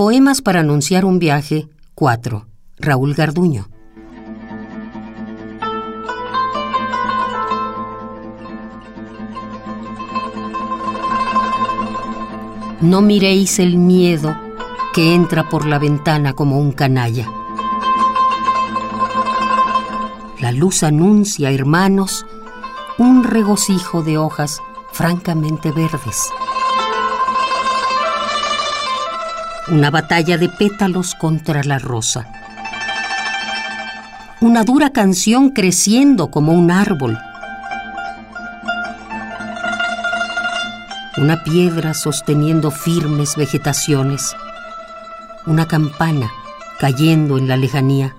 Poemas para anunciar un viaje 4. Raúl Garduño. No miréis el miedo que entra por la ventana como un canalla. La luz anuncia, hermanos, un regocijo de hojas francamente verdes. Una batalla de pétalos contra la rosa. Una dura canción creciendo como un árbol. Una piedra sosteniendo firmes vegetaciones. Una campana cayendo en la lejanía.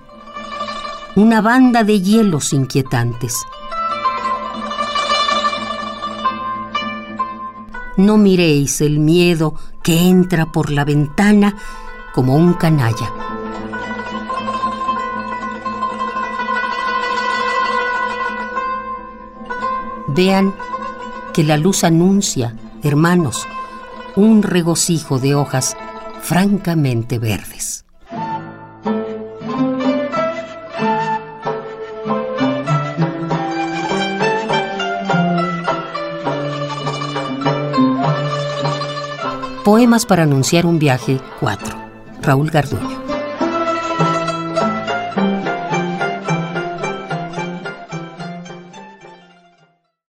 Una banda de hielos inquietantes. No miréis el miedo que entra por la ventana como un canalla. Vean que la luz anuncia, hermanos, un regocijo de hojas francamente verdes. Poemas para anunciar un viaje 4. Raúl Garduño.